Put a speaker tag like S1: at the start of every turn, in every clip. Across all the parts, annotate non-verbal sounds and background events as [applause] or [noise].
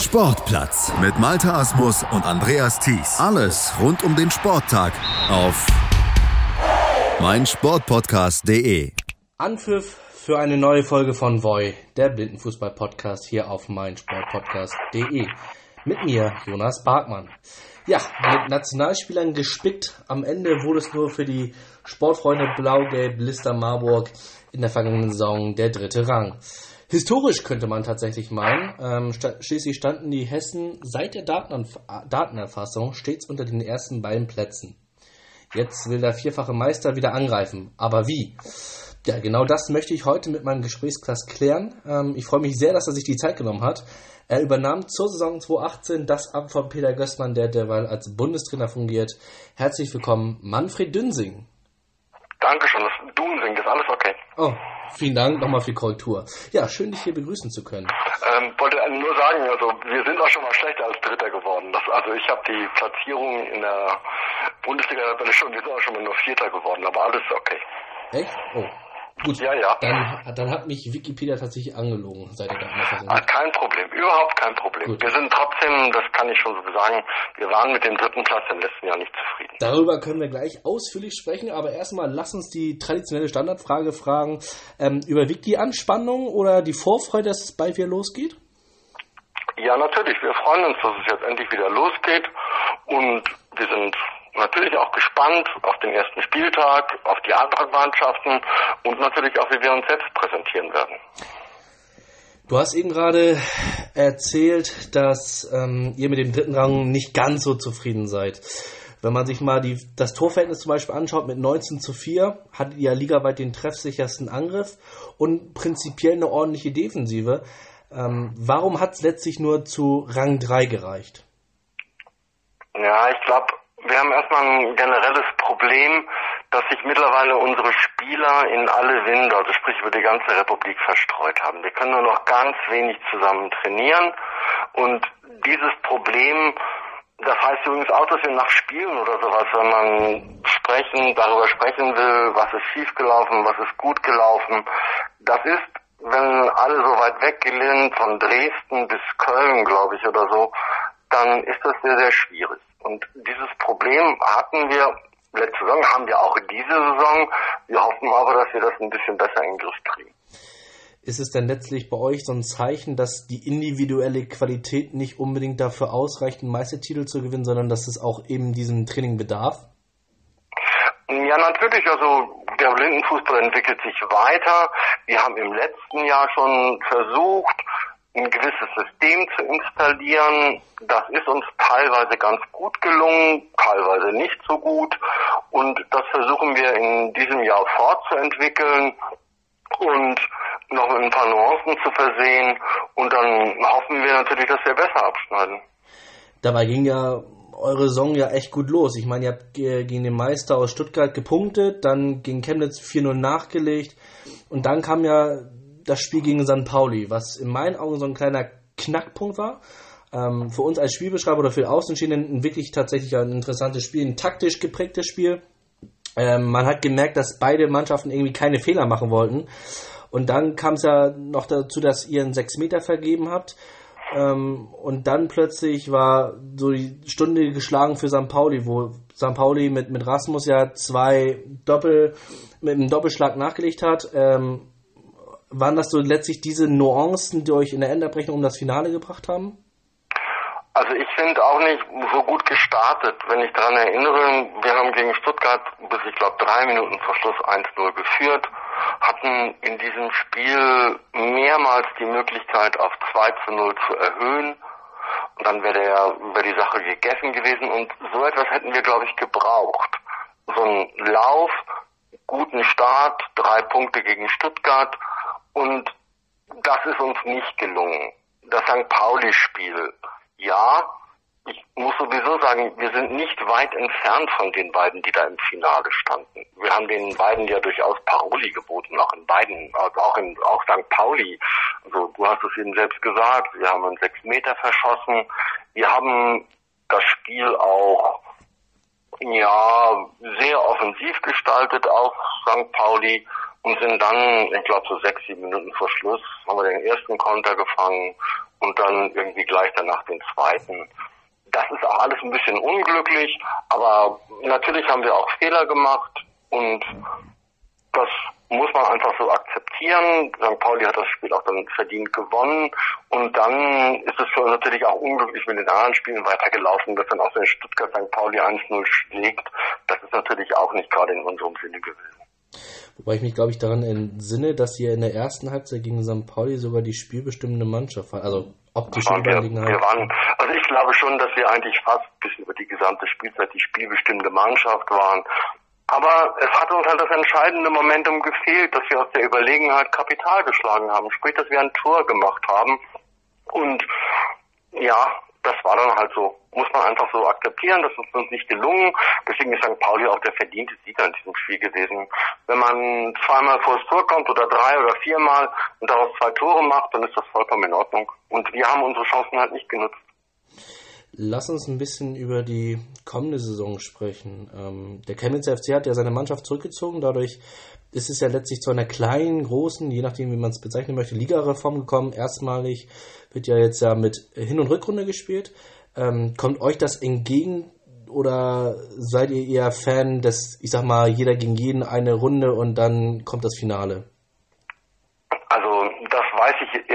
S1: Sportplatz mit Malta Asmus und Andreas Thies. Alles rund um den Sporttag auf meinsportpodcast.de.
S2: Anpfiff für eine neue Folge von Voy, der Blindenfußball-Podcast hier auf meinsportpodcast.de. Mit mir, Jonas Barkmann. Ja, mit Nationalspielern gespickt. Am Ende wurde es nur für die Sportfreunde Blau-Gelb Lister Marburg in der vergangenen Saison der dritte Rang. Historisch könnte man tatsächlich meinen. Ähm, schließlich standen die Hessen seit der Datenanf Datenerfassung stets unter den ersten beiden Plätzen. Jetzt will der vierfache Meister wieder angreifen. Aber wie? Ja, genau das möchte ich heute mit meinem Gesprächsklass klären. Ähm, ich freue mich sehr, dass er sich die Zeit genommen hat. Er übernahm zur Saison 2018 das Amt von Peter Gößmann, der derweil als Bundestrainer fungiert. Herzlich willkommen, Manfred Dünsing.
S3: Dankeschön, das Dunsing, das ist alles okay.
S2: Oh, vielen Dank nochmal für die Korrektur. Ja, schön, dich hier begrüßen zu können.
S3: Ähm, wollte nur sagen, also wir sind auch schon mal schlechter als Dritter geworden. Das, also ich habe die Platzierung in der Bundesliga schon, wir sind auch schon mal nur Vierter geworden, aber alles okay.
S2: Echt? Oh, Gut,
S3: ja, ja.
S2: Dann, dann hat mich Wikipedia tatsächlich angelogen seit der Datenerfassung.
S3: Ah, kein Problem, überhaupt kein Problem. Gut. Wir sind trotzdem, das kann ich schon so sagen, wir waren mit dem dritten Platz im letzten Jahr nicht zufrieden.
S2: Darüber können wir gleich ausführlich sprechen, aber erstmal lass uns die traditionelle Standardfrage fragen. Ähm, überwiegt die Anspannung oder die Vorfreude, dass es bald wieder losgeht?
S3: Ja, natürlich. Wir freuen uns, dass es jetzt endlich wieder losgeht und wir sind natürlich auch gespannt auf den ersten Spieltag, auf die anderen Mannschaften und natürlich auch, wie wir uns selbst präsentieren werden.
S2: Du hast eben gerade erzählt, dass ähm, ihr mit dem dritten Rang nicht ganz so zufrieden seid. Wenn man sich mal die, das Torverhältnis zum Beispiel anschaut mit 19 zu 4, hattet ihr ja ligaweit den treffsichersten Angriff und prinzipiell eine ordentliche Defensive. Ähm, warum hat es letztlich nur zu Rang 3 gereicht?
S3: Ja, ich glaube, wir haben erstmal ein generelles Problem, dass sich mittlerweile unsere Spieler in alle Winde, also sprich über die ganze Republik verstreut haben. Wir können nur noch ganz wenig zusammen trainieren und dieses Problem, das heißt übrigens auch, dass wir nach Spielen oder sowas, wenn man sprechen, darüber sprechen will, was ist schiefgelaufen, was ist gut gelaufen, das ist, wenn alle so weit weg gehen, von Dresden bis Köln, glaube ich, oder so, dann ist das sehr, sehr schwierig. Und dieses Problem hatten wir letzte Saison, haben wir auch diese Saison. Wir hoffen aber, dass wir das ein bisschen besser in den Griff kriegen.
S2: Ist es denn letztlich bei euch so ein Zeichen, dass die individuelle Qualität nicht unbedingt dafür ausreicht, einen Meistertitel zu gewinnen, sondern dass es auch eben diesem Training bedarf?
S3: Ja, natürlich. Also der Blindenfußball entwickelt sich weiter. Wir haben im letzten Jahr schon versucht, ein gewisses System zu installieren. Das ist uns teilweise ganz gut gelungen, teilweise nicht so gut. Und das versuchen wir in diesem Jahr fortzuentwickeln und noch mit ein paar Nuancen zu versehen. Und dann hoffen wir natürlich, dass wir besser abschneiden.
S2: Dabei ging ja eure Saison ja echt gut los. Ich meine, ihr habt gegen den Meister aus Stuttgart gepunktet, dann gegen Chemnitz 4-0 nachgelegt und dann kam ja das Spiel gegen St. Pauli, was in meinen Augen so ein kleiner Knackpunkt war. Ähm, für uns als Spielbeschreiber oder für Außenstehenden ein wirklich tatsächlich ein interessantes Spiel, ein taktisch geprägtes Spiel. Ähm, man hat gemerkt, dass beide Mannschaften irgendwie keine Fehler machen wollten. Und dann kam es ja noch dazu, dass ihr einen 6 Meter vergeben habt. Ähm, und dann plötzlich war so die Stunde geschlagen für St. Pauli, wo St. Pauli mit, mit Rasmus ja zwei Doppel, mit einem Doppelschlag nachgelegt hat. Ähm, waren das so letztlich diese Nuancen, die euch in der Endabrechnung um das Finale gebracht haben?
S3: Also ich finde auch nicht so gut gestartet, wenn ich daran erinnere, wir haben gegen Stuttgart bis ich glaube drei Minuten vor Schluss 1-0 geführt, hatten in diesem Spiel mehrmals die Möglichkeit auf 2 0 zu erhöhen und dann wäre wär die Sache gegessen gewesen und so etwas hätten wir glaube ich gebraucht. So ein Lauf, guten Start, drei Punkte gegen Stuttgart und das ist uns nicht gelungen. Das St. Pauli-Spiel, ja, ich muss sowieso sagen, wir sind nicht weit entfernt von den beiden, die da im Finale standen. Wir haben den beiden ja durchaus Paroli geboten, auch in beiden, also auch in auch St. Pauli. Also du hast es eben selbst gesagt, wir haben einen sechs Meter verschossen. Wir haben das Spiel auch ja sehr offensiv gestaltet auf St. Pauli und sind dann, ich glaube so sechs, sieben Minuten vor Schluss, haben wir den ersten Konter gefangen und dann irgendwie gleich danach den zweiten. Das ist auch alles ein bisschen unglücklich, aber natürlich haben wir auch Fehler gemacht und das muss man einfach so akzeptieren. St. Pauli hat das Spiel auch dann verdient gewonnen. Und dann ist es für uns natürlich auch unglücklich mit den anderen Spielen weitergelaufen, dass dann auch so in Stuttgart St. Pauli 1-0 schlägt. Das ist natürlich auch nicht gerade in unserem Sinne gewesen.
S2: Wobei ich mich, glaube ich, daran entsinne, dass ihr in der ersten Halbzeit gegen St. Pauli sogar die spielbestimmende Mannschaft war. Also optische
S3: wir, wir waren, Also ich glaube schon, dass wir eigentlich fast bis über die gesamte Spielzeit die spielbestimmende Mannschaft waren. Aber es hat uns halt das entscheidende Momentum gefehlt, dass wir aus der Überlegenheit Kapital geschlagen haben, sprich, dass wir ein Tor gemacht haben. Und ja, das war dann halt so. Muss man einfach so akzeptieren, das ist uns nicht gelungen. Deswegen ist St. Pauli auch der verdiente Sieger in diesem Spiel gewesen. Wenn man zweimal vor das Tor kommt oder drei oder viermal und daraus zwei Tore macht, dann ist das vollkommen in Ordnung. Und wir haben unsere Chancen halt nicht genutzt.
S2: Lass uns ein bisschen über die kommende Saison sprechen. Ähm, der Chemnitz FC hat ja seine Mannschaft zurückgezogen. Dadurch ist es ja letztlich zu einer kleinen, großen, je nachdem, wie man es bezeichnen möchte, Ligareform gekommen. Erstmalig wird ja jetzt ja mit Hin- und Rückrunde gespielt. Ähm, kommt euch das entgegen oder seid ihr eher Fan des, ich sag mal, jeder gegen jeden eine Runde und dann kommt das Finale?
S3: weiß ich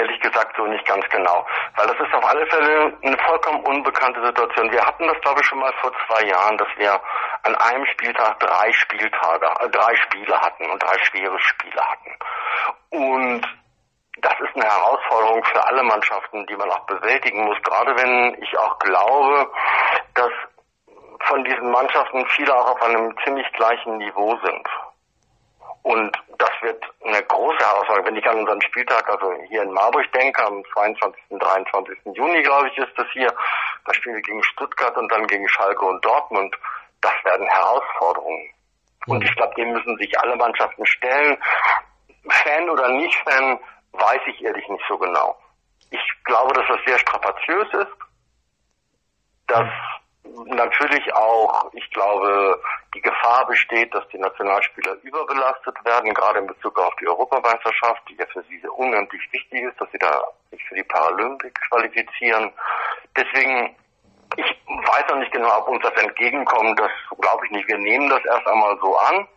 S3: so nicht ganz genau. Weil das ist auf alle Fälle eine vollkommen unbekannte Situation. Wir hatten das, glaube ich, schon mal vor zwei Jahren, dass wir an einem Spieltag drei Spieltage, äh, drei Spiele hatten und drei schwere Spiele hatten. Und das ist eine Herausforderung für alle Mannschaften, die man auch bewältigen muss. Gerade wenn ich auch glaube, dass von diesen Mannschaften viele auch auf einem ziemlich gleichen Niveau sind. Und das wird eine große Herausforderung. Wenn ich an unseren Spieltag, also hier in Marburg denke, am 22. 23. Juni, glaube ich, ist das hier, da spielen wir gegen Stuttgart und dann gegen Schalke und Dortmund. Das werden Herausforderungen. Und mhm. ich glaube, dem müssen sich alle Mannschaften stellen. Fan oder nicht Fan, weiß ich ehrlich nicht so genau. Ich glaube, dass das sehr strapaziös ist, dass natürlich auch, ich glaube, die Gefahr besteht, dass die Nationalspieler überbelastet werden, gerade in Bezug auf die Europameisterschaft, die ja für sie sehr unendlich wichtig ist, dass sie da sich für die Paralympics qualifizieren. Deswegen, ich weiß noch nicht genau, ob uns das entgegenkommt, das glaube ich nicht. Wir nehmen das erst einmal so an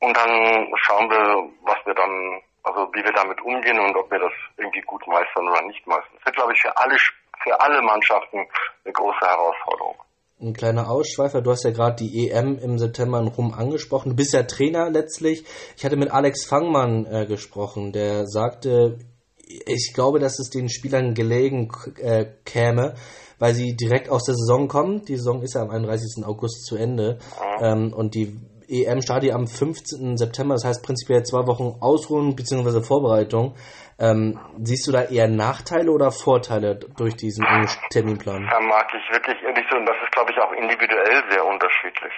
S3: und dann schauen wir, was wir dann, also wie wir damit umgehen und ob wir das irgendwie gut meistern oder nicht meistern. Das wird, glaube ich, für alle, für alle Mannschaften eine große Herausforderung
S2: ein kleiner Ausschweifer. Du hast ja gerade die EM im September in Rum angesprochen. Du bist ja Trainer letztlich. Ich hatte mit Alex Fangmann äh, gesprochen, der sagte, ich glaube, dass es den Spielern gelegen äh, käme, weil sie direkt aus der Saison kommen. Die Saison ist ja am 31. August zu Ende. Ähm, und die EM startet am 15. September, das heißt prinzipiell zwei Wochen Ausruhen bzw. Vorbereitung. Ähm, siehst du da eher Nachteile oder Vorteile durch diesen Terminplan?
S3: Da mag ich wirklich ehrlich und das ist glaube ich auch individuell sehr unterschiedlich.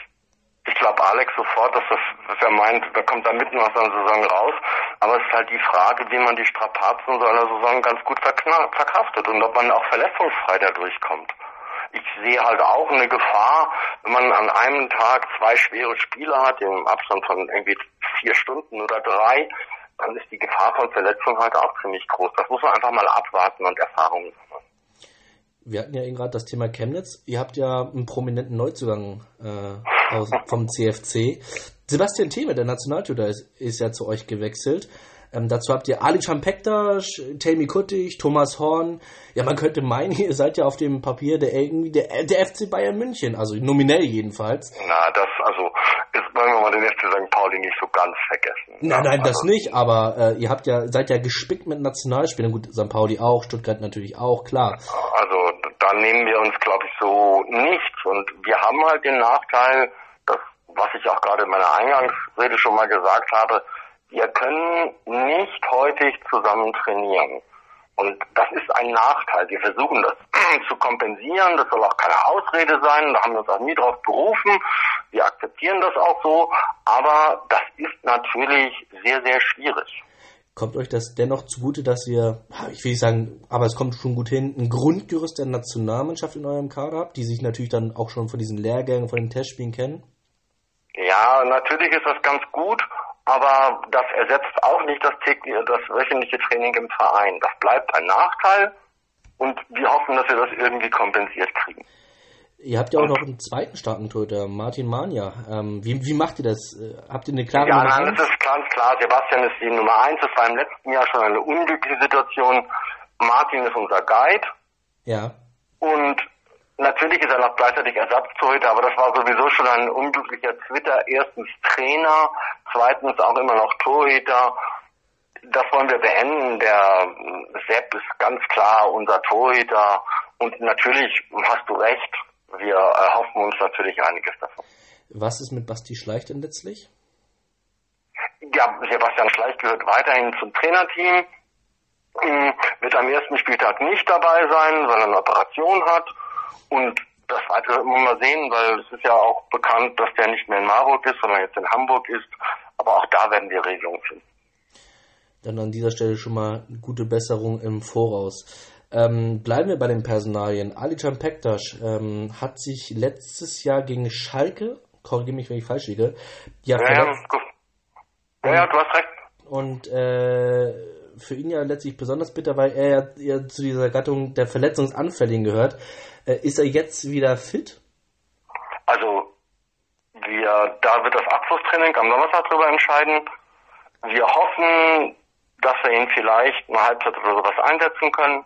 S3: Ich glaube Alex sofort, dass das, dass er meint, da kommt er mitten aus seiner Saison raus, aber es ist halt die Frage, wie man die Strapazen so einer Saison ganz gut verkraftet und ob man auch verletzungsfrei da durchkommt ich sehe halt auch eine Gefahr, wenn man an einem Tag zwei schwere Spiele hat, im Abstand von irgendwie vier Stunden oder drei, dann ist die Gefahr von Verletzung halt auch ziemlich groß. Das muss man einfach mal abwarten und Erfahrungen sammeln.
S2: Wir hatten ja eben gerade das Thema Chemnitz. Ihr habt ja einen prominenten Neuzugang äh, aus, vom CFC. Sebastian Theme, der Nationaltorhüter, ist, ist ja zu euch gewechselt. Ähm, dazu habt ihr Ali Champekta, Tammy Kuttig, Thomas Horn. Ja, man könnte meinen, [laughs] ihr seid ja auf dem Papier der irgendwie der, der FC Bayern München, also nominell jedenfalls.
S3: Na, das, also, jetzt wollen wir mal den FC St. Pauli nicht so ganz vergessen.
S2: Nein, nein, also, das nicht, aber äh, ihr habt ja, seid ja gespickt mit Nationalspielern. Gut, St. Pauli auch, Stuttgart natürlich auch, klar.
S3: Also, da nehmen wir uns, glaube ich, so nichts. Und wir haben halt den Nachteil, dass, was ich auch gerade in meiner Eingangsrede schon mal gesagt habe, wir können nicht häufig zusammen trainieren. Und das ist ein Nachteil. Wir versuchen das [clears throat] zu kompensieren. Das soll auch keine Ausrede sein. Da haben wir uns auch nie drauf berufen. Wir akzeptieren das auch so. Aber das ist natürlich sehr, sehr schwierig.
S2: Kommt euch das dennoch zugute, dass ihr, ich will nicht sagen, aber es kommt schon gut hin, ein Grundgerüst der Nationalmannschaft in eurem Kader habt, die sich natürlich dann auch schon von diesen Lehrgängen, von den Testspielen kennen?
S3: Ja, natürlich ist das ganz gut. Aber das ersetzt auch nicht das, das wöchentliche Training im Verein. Das bleibt ein Nachteil und wir hoffen, dass wir das irgendwie kompensiert kriegen.
S2: Ihr habt ja auch noch einen zweiten starken Torhüter, Martin Mania. Ähm, wie, wie macht ihr das? Äh, habt ihr eine klare
S3: Ja, nein, das ist ganz klar. Sebastian ist die Nummer eins. Das war im letzten Jahr schon eine unglückliche Situation. Martin ist unser Guide.
S2: Ja.
S3: Und natürlich ist er noch gleichzeitig Ersatztorhüter, aber das war sowieso schon ein unglücklicher Twitter. Erstens Trainer, zweitens auch immer noch Torhüter. Das wollen wir beenden. Der Sepp ist ganz klar unser Torhüter. Und natürlich hast du recht wir erhoffen uns natürlich einiges davon.
S2: Was ist mit Basti Schleich denn letztlich?
S3: Ja, Sebastian Schleich gehört weiterhin zum Trainerteam, hm, wird am ersten Spieltag nicht dabei sein, weil er eine Operation hat und das weitere immer mal sehen, weil es ist ja auch bekannt, dass der nicht mehr in Marburg ist, sondern jetzt in Hamburg ist. Aber auch da werden wir Regelungen finden.
S2: Dann an dieser Stelle schon mal gute Besserung im Voraus. Ähm, bleiben wir bei den Personalien. Alican Pektas ähm, hat sich letztes Jahr gegen Schalke, korrigiere mich, wenn ich falsch liege,
S3: ja, ja, ja, ja, du hast recht.
S2: Und äh, für ihn ja letztlich besonders bitter, weil er ja zu dieser Gattung der Verletzungsanfälligen gehört. Äh, ist er jetzt wieder fit?
S3: Also, wir, da wird das Abschlusstraining am Donnerstag darüber entscheiden. Wir hoffen, dass wir ihn vielleicht eine Halbzeit oder sowas einsetzen können.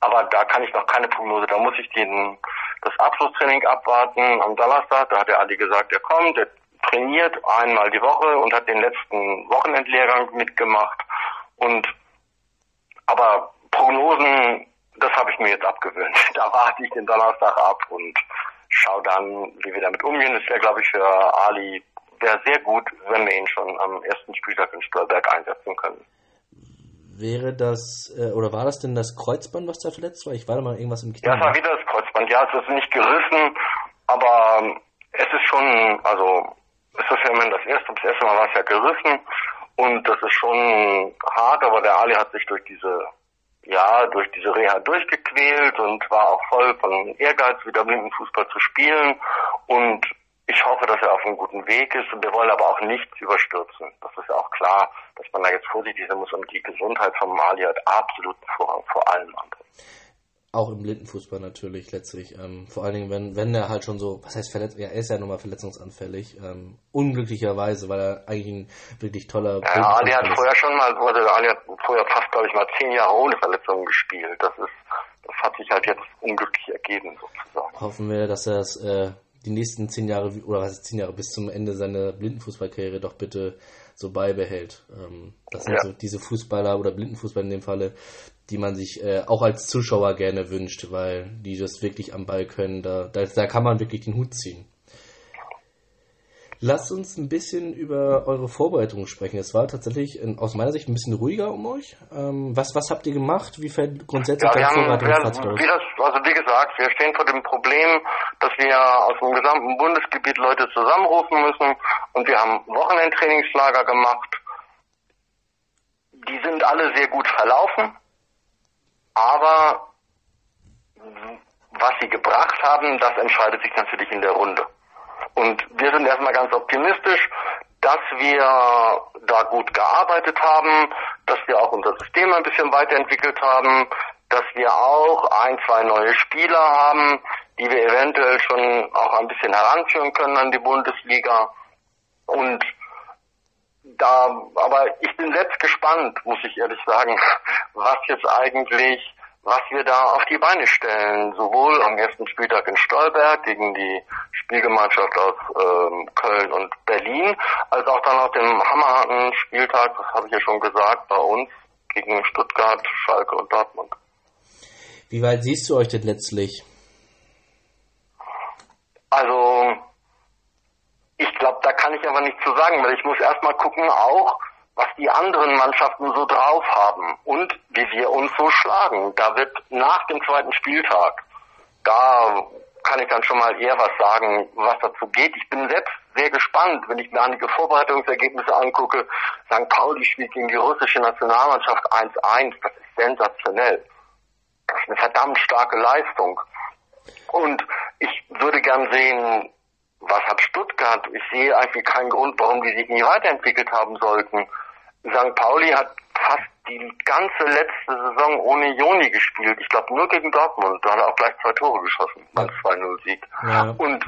S3: Aber da kann ich noch keine Prognose. Da muss ich den, das Abschlusstraining abwarten am Donnerstag. Da hat der Adi gesagt, er kommt, er trainiert einmal die Woche und hat den letzten Wochenendlehrgang mitgemacht. Und aber Prognosen, das habe ich mir jetzt abgewöhnt. [laughs] Da warte ich den Donnerstag ab und schaue dann, wie wir damit umgehen. Das wäre, glaube ich, für Ali wäre sehr gut, wenn wir ihn schon am ersten Spieltag in Stolberg einsetzen können.
S2: Wäre das, äh, oder war das denn das Kreuzband, was da verletzt war? Ich war da mal irgendwas im
S3: Knie. Ja, es war wieder das Kreuzband. Ja, es ist nicht gerissen, aber ähm, es ist schon, also, es ist ja immerhin das erste, das erste Mal war es ja gerissen und das ist schon hart, aber der Ali hat sich durch diese, ja, durch diese Reha durchgequält und war auch voll von Ehrgeiz, wieder Blindenfußball zu spielen und ich hoffe, dass er auf einem guten Weg ist und wir wollen aber auch nichts überstürzen. Das ist ja auch klar, dass man da jetzt vorsichtig sein muss und die Gesundheit von Mali hat absoluten Vorrang vor allem anderen.
S2: Auch im Blindenfußball natürlich letztlich. Ähm, vor allen Dingen, wenn, wenn er halt schon so, was heißt verletzt, ja, er ist ja nun mal verletzungsanfällig. Ähm, unglücklicherweise, weil er eigentlich ein wirklich toller
S3: Ja, Ali hat vorher schon mal, also Ali hat vorher fast, glaube ich, mal zehn Jahre ohne Verletzungen gespielt. Das ist, das hat sich halt jetzt unglücklich ergeben, sozusagen.
S2: Hoffen wir, dass er es äh, die nächsten zehn Jahre, oder was ist zehn Jahre, bis zum Ende seiner Blindenfußballkarriere doch bitte so beibehält. Ähm, das sind ja. so diese Fußballer oder Blindenfußballer in dem Falle, die man sich äh, auch als Zuschauer gerne wünscht, weil die das wirklich am Ball können. Da, da, da kann man wirklich den Hut ziehen. Lasst uns ein bisschen über eure Vorbereitungen sprechen. Es war tatsächlich in, aus meiner Sicht ein bisschen ruhiger um euch. Ähm, was, was habt ihr gemacht? Wie fällt grundsätzlich ja,
S3: aus? Wie das, also wie gesagt, wir stehen vor dem Problem, dass wir aus dem gesamten Bundesgebiet Leute zusammenrufen müssen und wir haben Wochenendtrainingslager gemacht. Die sind alle sehr gut verlaufen, aber was sie gebracht haben, das entscheidet sich natürlich in der Runde. Und wir sind erstmal ganz optimistisch, dass wir da gut gearbeitet haben, dass wir auch unser System ein bisschen weiterentwickelt haben, dass wir auch ein, zwei neue Spieler haben, die wir eventuell schon auch ein bisschen heranführen können an die Bundesliga. Und da, aber ich bin selbst gespannt, muss ich ehrlich sagen, was jetzt eigentlich was wir da auf die Beine stellen, sowohl am ersten Spieltag in Stolberg gegen die Spielgemeinschaft aus ähm, Köln und Berlin, als auch dann auf dem hammerharten Spieltag, das habe ich ja schon gesagt, bei uns gegen Stuttgart, Schalke und Dortmund.
S2: Wie weit siehst du euch denn letztlich?
S3: Also, ich glaube, da kann ich aber nichts zu sagen, weil ich muss erstmal gucken auch, was die anderen Mannschaften so drauf haben und wie wir uns so schlagen. Da wird nach dem zweiten Spieltag, da kann ich dann schon mal eher was sagen, was dazu geht. Ich bin selbst sehr gespannt, wenn ich mir einige Vorbereitungsergebnisse angucke. St. Pauli spielt gegen die russische Nationalmannschaft 1-1. Das ist sensationell. Das ist eine verdammt starke Leistung. Und ich würde gern sehen, was hat Stuttgart? Ich sehe eigentlich keinen Grund, warum die sich nie weiterentwickelt haben sollten. St. Pauli hat fast die ganze letzte Saison ohne Joni gespielt. Ich glaube nur gegen Dortmund. Da hat er auch gleich zwei Tore geschossen beim 2-0-Sieg. Ja. Und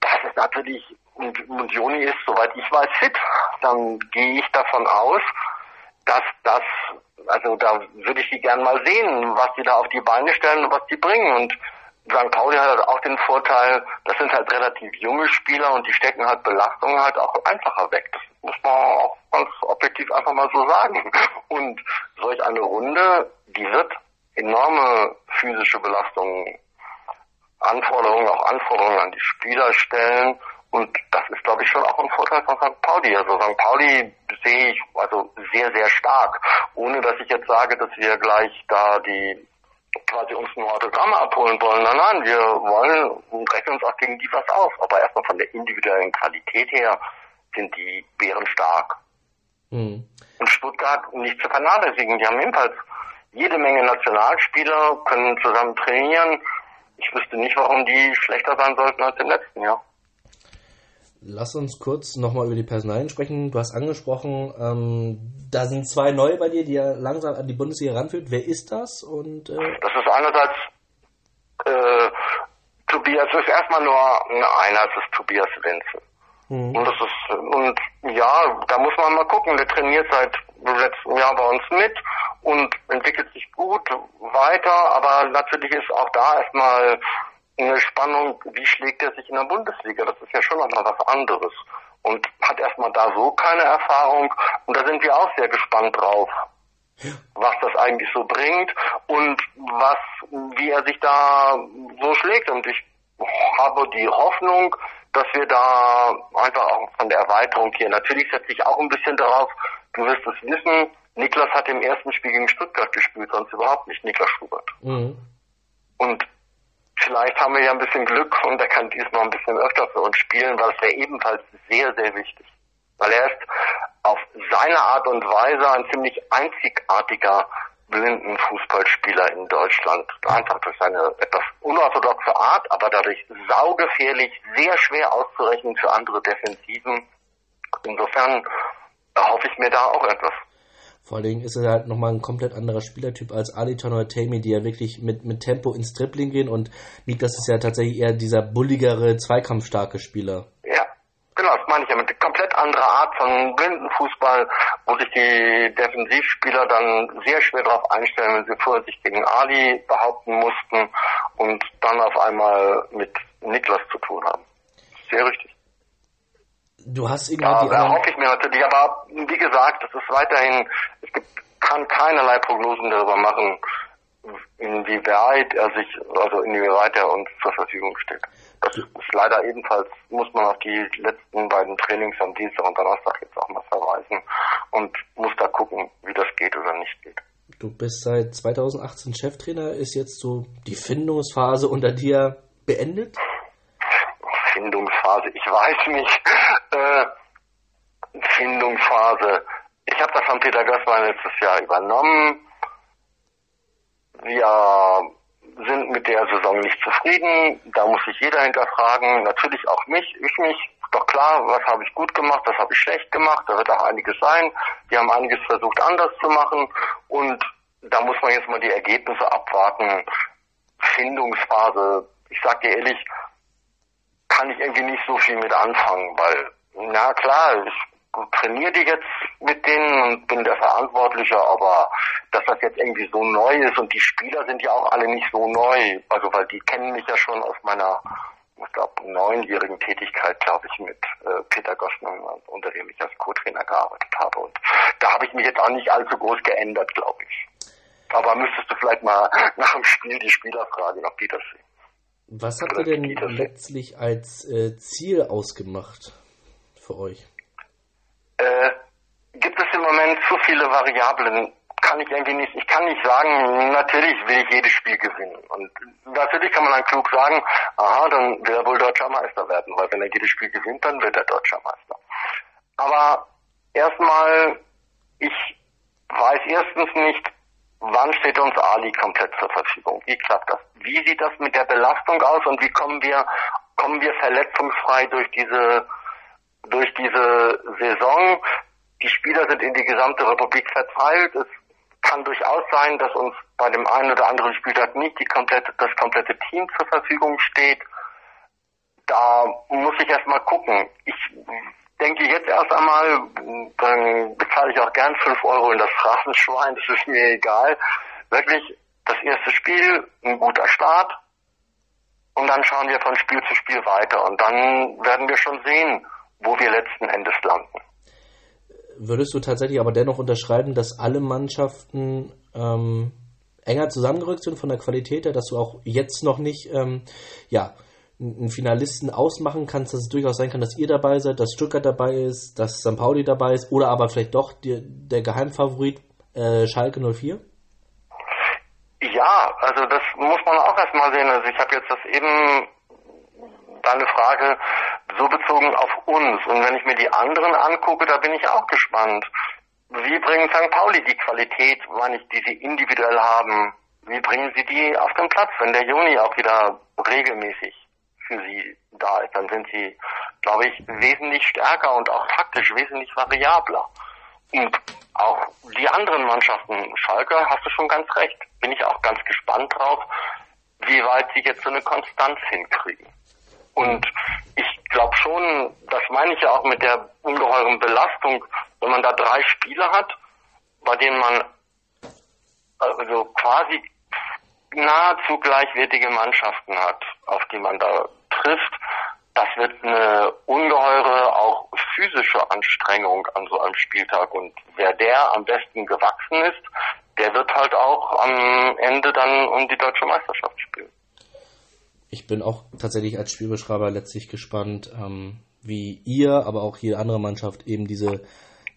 S3: das ist natürlich, und, und Joni ist, soweit ich weiß, fit. Dann gehe ich davon aus, dass das, also da würde ich sie gern mal sehen, was die da auf die Beine stellen und was die bringen. Und St. Pauli hat halt auch den Vorteil, das sind halt relativ junge Spieler und die stecken halt Belastungen halt auch einfacher weg. Das muss man auch ganz objektiv einfach mal so sagen. Und solch eine Runde, die wird enorme physische Belastungen, Anforderungen, auch Anforderungen an die Spieler stellen. Und das ist, glaube ich, schon auch ein Vorteil von St. Pauli. Also St. Pauli sehe ich also sehr, sehr stark. Ohne dass ich jetzt sage, dass wir gleich da die quasi uns nur Autogramme abholen wollen. Nein, nein, wir wollen und rechnen uns auch gegen die was auf. Aber erstmal von der individuellen Qualität her sind die Bären stark. Mhm. Und Stuttgart nicht zu vernachlässigen. Die haben ebenfalls jede Menge Nationalspieler, können zusammen trainieren. Ich wüsste nicht, warum die schlechter sein sollten als im letzten Jahr.
S2: Lass uns kurz nochmal über die Personalien sprechen. Du hast angesprochen, ähm, da sind zwei neue bei dir, die ja langsam an die Bundesliga ranführt. Wer ist das? Und äh
S3: Das ist einerseits äh, Tobias, es ist erstmal nur einer, das ist Tobias Wenzel. Mhm. Und das ist und ja, da muss man mal gucken. Der trainiert seit letztem Jahr bei uns mit und entwickelt sich gut weiter, aber natürlich ist auch da erstmal eine Spannung, wie schlägt er sich in der Bundesliga? Das ist ja schon nochmal was anderes. Und hat erstmal da so keine Erfahrung. Und da sind wir auch sehr gespannt drauf, was das eigentlich so bringt und was, wie er sich da so schlägt. Und ich habe die Hoffnung, dass wir da einfach auch von der Erweiterung hier, natürlich setze ich auch ein bisschen darauf, du wirst es wissen, Niklas hat im ersten Spiel gegen Stuttgart gespielt, sonst überhaupt nicht, Niklas Schubert. Mhm. Und vielleicht haben wir ja ein bisschen Glück und er kann diesmal ein bisschen öfter für uns spielen, weil es wäre ebenfalls sehr, sehr wichtig. Weil er ist auf seine Art und Weise ein ziemlich einzigartiger blinden Fußballspieler in Deutschland. Einfach durch seine etwas unorthodoxe Art, aber dadurch saugefährlich, sehr schwer auszurechnen für andere Defensiven. Insofern erhoffe ich mir da auch etwas.
S2: Vor allen Dingen ist er halt nochmal ein komplett anderer Spielertyp als Aliton oder Tammy, die ja wirklich mit, mit Tempo ins Dribbling gehen und Niklas ist ja tatsächlich eher dieser bulligere, zweikampfstarke Spieler.
S3: Ja, genau, das meine ich ja mit komplett anderer Art von Blindenfußball, wo sich die Defensivspieler dann sehr schwer darauf einstellen, wenn sie vorher sich gegen Ali behaupten mussten und dann auf einmal mit Niklas zu tun haben. Sehr richtig.
S2: Du hast irgendwie
S3: ja, anderen... hoffe ich mir natürlich, aber wie gesagt, es ist weiterhin, es gibt, kann keinerlei Prognosen darüber machen, inwieweit er sich, also inwieweit er uns zur Verfügung steht. Das ist leider ebenfalls, muss man auf die letzten beiden Trainings am Dienstag und Donnerstag jetzt auch mal verweisen und muss da gucken, wie das geht oder nicht geht.
S2: Du bist seit 2018 Cheftrainer, ist jetzt so die Findungsphase unter dir beendet?
S3: Findungsphase, ich weiß nicht. Findungsphase. Ich habe das von Peter Gößmann letztes Jahr übernommen. Wir sind mit der Saison nicht zufrieden. Da muss sich jeder hinterfragen. Natürlich auch mich, ich mich. Doch klar, was habe ich gut gemacht, was habe ich schlecht gemacht. Da wird auch einiges sein. Wir haben einiges versucht anders zu machen. Und da muss man jetzt mal die Ergebnisse abwarten. Findungsphase. Ich sag dir ehrlich, kann ich irgendwie nicht so viel mit anfangen, weil, na klar, ich trainiere die jetzt mit denen und bin der Verantwortliche, aber dass das jetzt irgendwie so neu ist und die Spieler sind ja auch alle nicht so neu, also weil die kennen mich ja schon aus meiner, ich glaube, neunjährigen Tätigkeit, glaube ich, mit äh, Peter Gossmann, unter dem ich als Co-Trainer gearbeitet habe. Und da habe ich mich jetzt auch nicht allzu groß geändert, glaube ich. Aber müsstest du vielleicht mal [laughs] nach dem Spiel die Spieler fragen, ob die das sehen.
S2: Was habt ihr denn letztlich als äh, Ziel ausgemacht für euch?
S3: Äh, gibt es im Moment zu viele Variablen? Kann ich irgendwie nicht. Ich kann nicht sagen, natürlich will ich jedes Spiel gewinnen. Und natürlich kann man dann klug sagen, aha, dann will er wohl deutscher Meister werden, weil wenn er jedes Spiel gewinnt, dann wird er deutscher Meister. Aber erstmal, ich weiß erstens nicht, wann steht uns Ali komplett zur Verfügung? Wie klappt das? Wie sieht das mit der Belastung aus und wie kommen wir kommen wir verletzungsfrei durch diese, durch diese Saison. Die Spieler sind in die gesamte Republik verteilt. Es kann durchaus sein, dass uns bei dem einen oder anderen Spieltag nicht die komplette, das komplette Team zur Verfügung steht. Da muss ich erstmal gucken. Ich denke jetzt erst einmal, dann bezahle ich auch gern 5 Euro in das Phrasenschwein, das ist mir egal. Wirklich das erste Spiel, ein guter Start. Und dann schauen wir von Spiel zu Spiel weiter. Und dann werden wir schon sehen, wo wir letzten Endes landen.
S2: Würdest du tatsächlich aber dennoch unterschreiben, dass alle Mannschaften ähm, enger zusammengerückt sind von der Qualität her, dass du auch jetzt noch nicht ähm, ja, einen Finalisten ausmachen kannst, dass es durchaus sein kann, dass ihr dabei seid, dass Stuttgart dabei ist, dass St. Pauli dabei ist oder aber vielleicht doch die, der Geheimfavorit äh, Schalke 04?
S3: Ja, also das muss man auch erstmal sehen. Also ich habe jetzt das eben deine Frage so bezogen auf uns. Und wenn ich mir die anderen angucke, da bin ich auch gespannt. Wie bringen St. Pauli die Qualität, meine ich, die sie individuell haben, wie bringen sie die auf den Platz, wenn der Juni auch wieder regelmäßig für sie da ist, dann sind sie, glaube ich, wesentlich stärker und auch taktisch wesentlich variabler. Und auch die anderen Mannschaften, Schalke, hast du schon ganz recht, bin ich auch ganz gespannt drauf, wie weit sie jetzt so eine Konstanz hinkriegen. Und ich glaube schon, das meine ich ja auch mit der ungeheuren Belastung, wenn man da drei Spiele hat, bei denen man also quasi nahezu gleichwertige Mannschaften hat, auf die man da trifft, das wird eine ungeheure, auch physische Anstrengung an so einem Spieltag. Und wer der am besten gewachsen ist, der wird halt auch am Ende dann um die deutsche Meisterschaft spielen.
S2: Ich bin auch tatsächlich als Spielbeschreiber letztlich gespannt, ähm, wie ihr, aber auch jede andere Mannschaft eben diese,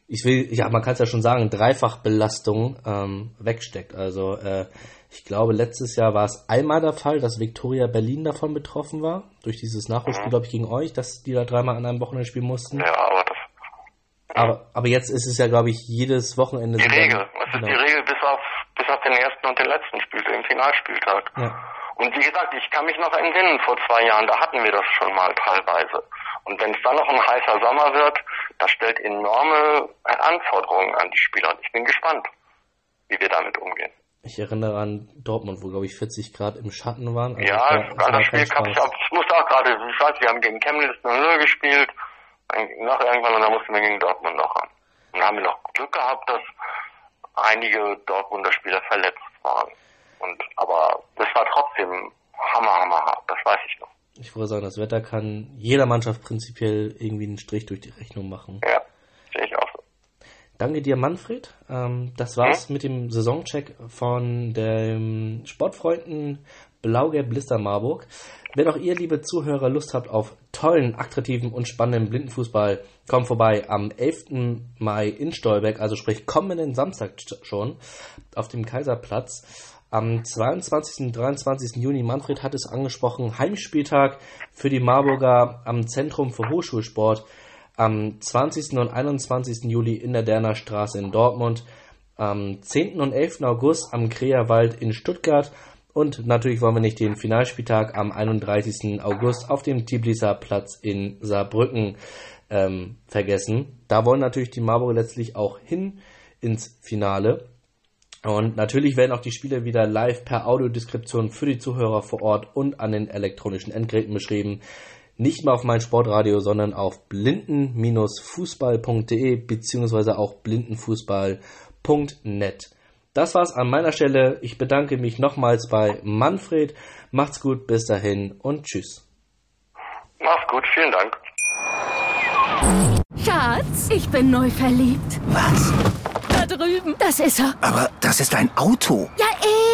S2: ich will, ja, man kann es ja schon sagen, Dreifachbelastung ähm, wegsteckt. Also äh, ich glaube, letztes Jahr war es einmal der Fall, dass Viktoria Berlin davon betroffen war, durch dieses Nachholspiel, glaube ich, gegen euch, dass die da dreimal an einem Wochenende spielen mussten.
S3: Ja, aber das.
S2: Aber, aber jetzt ist es ja, glaube ich, jedes Wochenende.
S3: Die Regel. Es ist die genau. Regel bis auf, bis auf den ersten und den letzten Spieltag, den Finalspieltag. Ja. Und wie gesagt, ich kann mich noch entsinnen, vor zwei Jahren, da hatten wir das schon mal teilweise. Und wenn es dann noch ein heißer Sommer wird, das stellt enorme Anforderungen an die Spieler. Und ich bin gespannt, wie wir damit umgehen.
S2: Ich erinnere an Dortmund, wo, glaube ich, 40 Grad im Schatten waren.
S3: Also ja, an das Spiel kam ich auch, ich musste auch gerade, ich weiß, wir haben gegen Chemnitz 0 gespielt, noch irgendwann, und dann mussten wir gegen Dortmund noch ran. Und dann haben wir noch Glück gehabt, dass einige Dortmunder Spieler verletzt waren. Und, aber das war trotzdem hammer, hammer hart, das weiß ich noch.
S2: Ich wollte sagen, das Wetter kann jeder Mannschaft prinzipiell irgendwie einen Strich durch die Rechnung machen.
S3: Ja, sehe ich auch so.
S2: Danke dir, Manfred. Ähm, das war's hm? mit dem Saisoncheck von dem Sportfreunden Blau-Gelb Blister Marburg. Wenn auch ihr, liebe Zuhörer, Lust habt auf tollen, attraktiven und spannenden Blindenfußball, kommt vorbei am 11. Mai in Stolberg, also sprich kommenden Samstag schon, auf dem Kaiserplatz. Am 22. und 23. Juni, Manfred hat es angesprochen, Heimspieltag für die Marburger am Zentrum für Hochschulsport am 20. und 21. Juli in der Derner Straße in Dortmund, am 10. und 11. August am Kreerwald in Stuttgart und natürlich wollen wir nicht den Finalspieltag am 31. August auf dem Tiblisser Platz in Saarbrücken ähm, vergessen. Da wollen natürlich die Marburger letztlich auch hin ins Finale. Und natürlich werden auch die Spiele wieder live per Audiodeskription für die Zuhörer vor Ort und an den elektronischen Endgeräten beschrieben nicht mehr auf mein Sportradio, sondern auf blinden-fußball.de beziehungsweise auch blindenfußball.net. Das war's an meiner Stelle. Ich bedanke mich nochmals bei Manfred. Macht's gut, bis dahin und tschüss.
S3: Mach's gut, vielen Dank.
S4: Schatz, ich bin neu verliebt.
S5: Was?
S4: Da drüben. Das ist er.
S5: Aber das ist ein Auto.
S4: Ja,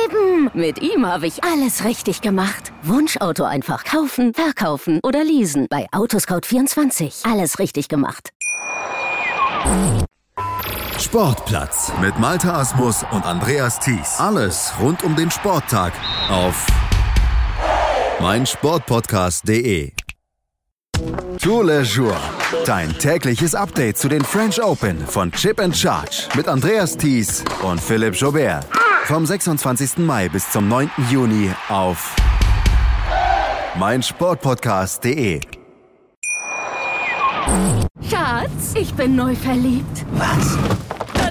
S4: eben. Mit ihm habe ich alles richtig gemacht. Wunschauto einfach kaufen, verkaufen oder leasen. Bei Autoscout24. Alles richtig gemacht.
S1: Sportplatz mit Malta Asmus und Andreas Thies. Alles rund um den Sporttag auf meinsportpodcast.de. Tour Le Jour. Dein tägliches Update zu den French Open von Chip and Charge mit Andreas Thies und Philipp Jobert. Vom 26. Mai bis zum 9. Juni auf meinsportpodcast.de.
S4: Schatz, ich bin neu verliebt.
S5: Was?